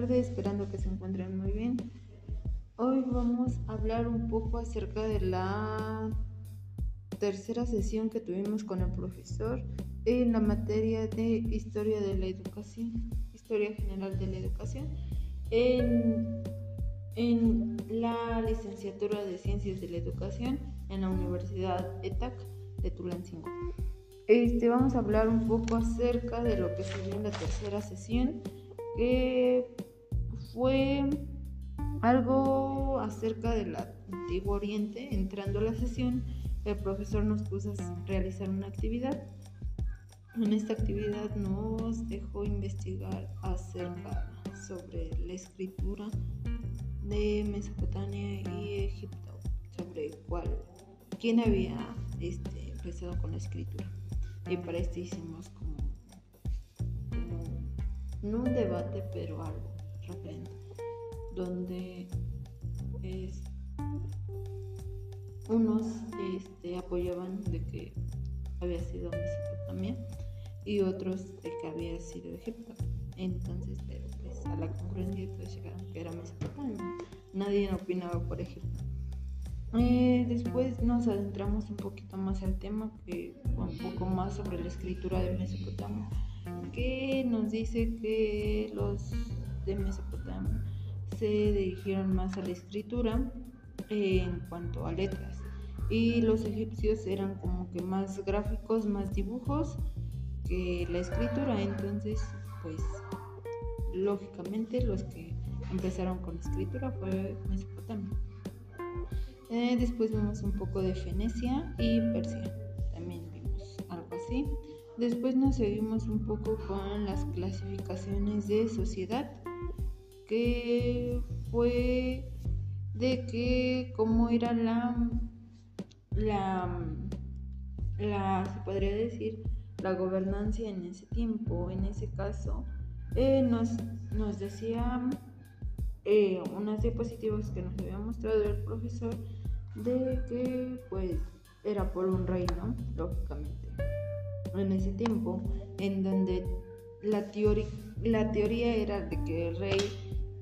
tarde, esperando que se encuentren muy bien. Hoy vamos a hablar un poco acerca de la tercera sesión que tuvimos con el profesor en la materia de historia de la educación, historia general de la educación, en, en la licenciatura de ciencias de la educación en la Universidad ETAC de Tulancingo. Este, vamos a hablar un poco acerca de lo que se vio en la tercera sesión, que fue algo acerca del antiguo Oriente. Entrando a la sesión, el profesor nos puso a realizar una actividad. En esta actividad nos dejó investigar acerca sobre la escritura de Mesopotamia y Egipto, sobre cuál, quién había este, empezado con la escritura. Y para esto hicimos no un debate, pero algo referente, donde unos este, apoyaban de que había sido Mesopotamia y otros de que había sido Egipto. Entonces, pues a la conclusión todos llegaron que era Mesopotamia. Nadie opinaba por Egipto. Eh, después nos adentramos un poquito más al tema, que un poco más sobre la escritura de Mesopotamia, que nos dice que los de Mesopotamia se dirigieron más a la escritura en cuanto a letras y los egipcios eran como que más gráficos, más dibujos que la escritura, entonces pues lógicamente los que empezaron con la escritura fue Mesopotamia. Eh, después vimos un poco de Fenecia y Persia. También vimos algo así. Después nos seguimos un poco con las clasificaciones de sociedad, que fue de que cómo era la, la, la, se podría decir, la gobernancia en ese tiempo, en ese caso, eh, nos, nos decía eh, unas diapositivas que nos había mostrado el profesor de que pues era por un rey, ¿no? Lógicamente. En ese tiempo, en donde la, la teoría era de que el rey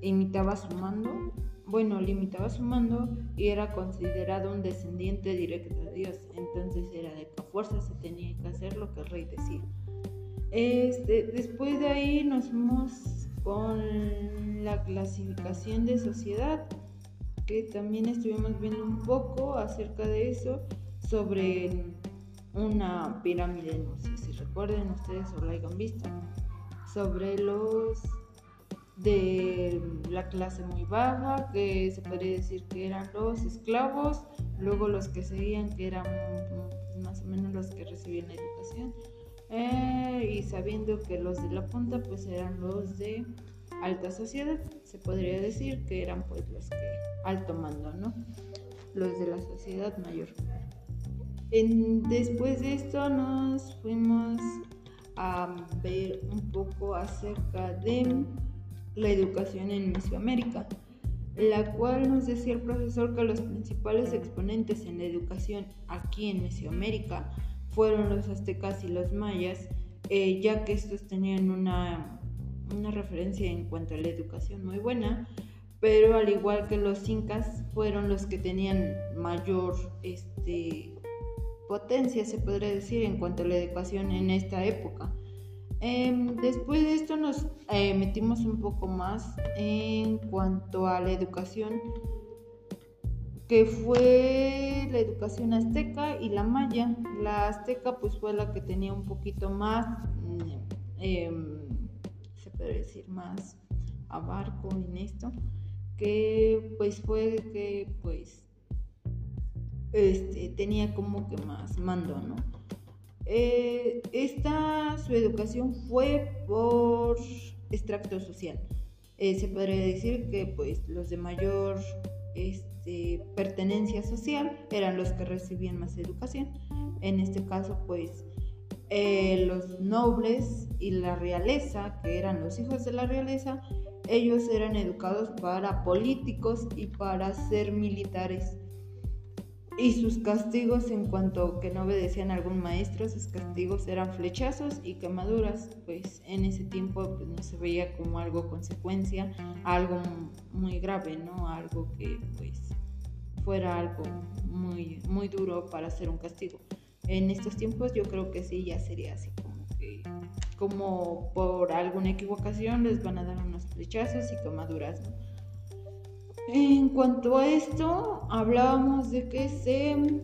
imitaba su mando, bueno, limitaba su mando y era considerado un descendiente directo de Dios. Entonces era de que a fuerza se tenía que hacer lo que el rey decía. Este, después de ahí nos fuimos con la clasificación de sociedad que también estuvimos viendo un poco acerca de eso, sobre una pirámide, no sé si recuerden ustedes o la hayan visto, sobre los de la clase muy baja, que se podría decir que eran los esclavos, luego los que seguían que eran más o menos los que recibían la educación, eh, y sabiendo que los de la punta pues eran los de alta sociedad, se podría decir que eran pues los que alto mando, ¿no? Los de la sociedad mayor. Después de esto nos fuimos a ver un poco acerca de la educación en Mesoamérica, la cual nos decía el profesor que los principales exponentes en la educación aquí en Mesoamérica fueron los aztecas y los mayas, eh, ya que estos tenían una, una referencia en cuanto a la educación muy buena pero al igual que los incas fueron los que tenían mayor este, potencia, se podría decir, en cuanto a la educación en esta época. Em, después de esto nos eh, metimos un poco más en cuanto a la educación, que fue la educación azteca y la maya. La azteca pues fue la que tenía un poquito más, mm, em, se podría decir, más abarco en esto que pues fue que pues este, tenía como que más mando, ¿no? Eh, esta, su educación fue por extracto social. Eh, se podría decir que pues los de mayor este, pertenencia social eran los que recibían más educación. En este caso pues eh, los nobles y la realeza, que eran los hijos de la realeza, ellos eran educados para políticos y para ser militares. Y sus castigos en cuanto que no obedecían a algún maestro, sus castigos eran flechazos y quemaduras, pues en ese tiempo pues, no se veía como algo consecuencia, algo muy grave, ¿no? Algo que pues fuera algo muy, muy duro para hacer un castigo. En estos tiempos yo creo que sí, ya sería así como que, como por alguna equivocación les van a dar unos flechazos y quemaduras, ¿no? En cuanto a esto, hablábamos de que se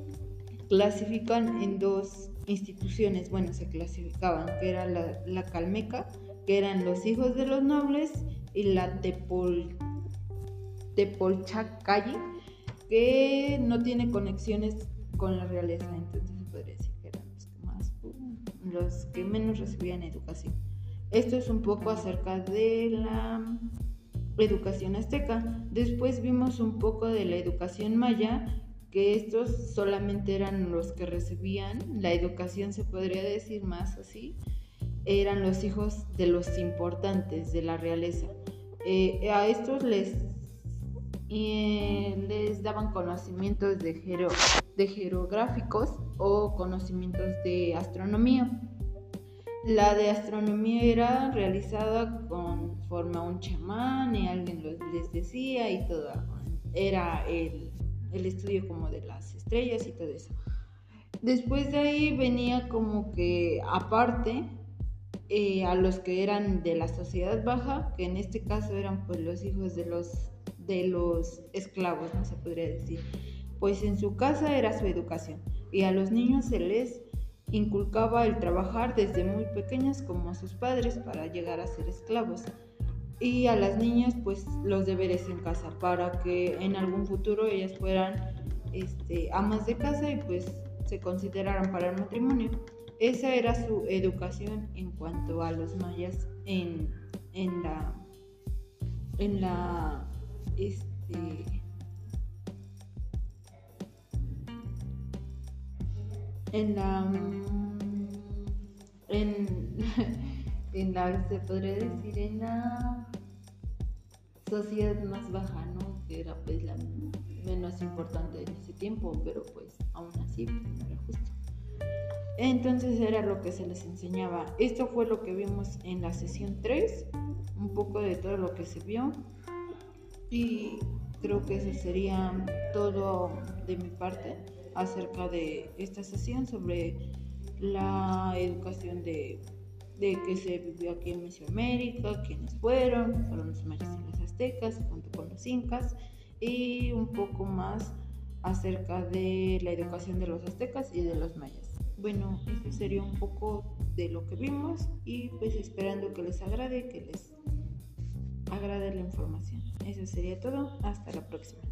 clasifican en dos instituciones, bueno, se clasificaban, que era la, Calmeca, que eran los hijos de los nobles, y la Tepol, Tepolchacalle, que no tiene conexiones con la realeza, entonces se podría decir que eran los que, más, los que menos recibían educación. Esto es un poco acerca de la educación azteca. Después vimos un poco de la educación maya, que estos solamente eran los que recibían la educación, se podría decir más así, eran los hijos de los importantes de la realeza. Eh, a estos les, eh, les daban conocimientos de, jerográficos o conocimientos de astronomía. La de astronomía era realizada con forma un chamán y alguien les decía y todo. Era el, estudio como de las estrellas y todo eso. Después de ahí venía como que aparte eh, a los que eran de la sociedad baja, que en este caso eran pues los hijos de los, de los esclavos, no se podría decir. Pues en su casa era su educación y a los niños se les Inculcaba el trabajar desde muy pequeñas como sus padres para llegar a ser esclavos. Y a las niñas pues los deberes en casa para que en algún futuro ellas fueran este, amas de casa y pues se consideraran para el matrimonio. Esa era su educación en cuanto a los mayas en, en la en la este, en la en, en la se podría decir en la sociedad más baja no que era pues la menos importante en ese tiempo pero pues aún así no era justo. Entonces era lo que se les enseñaba. Esto fue lo que vimos en la sesión 3 un poco de todo lo que se vio y creo que eso sería todo de mi parte acerca de esta sesión sobre la educación de, que se vivió aquí en Mesoamérica, quiénes fueron, fueron los mayas y los aztecas junto con los incas y un poco más acerca de la educación de los aztecas y de los mayas. Bueno, eso sería un poco de lo que vimos y pues esperando que les agrade, que les agrade la información. Eso sería todo. Hasta la próxima.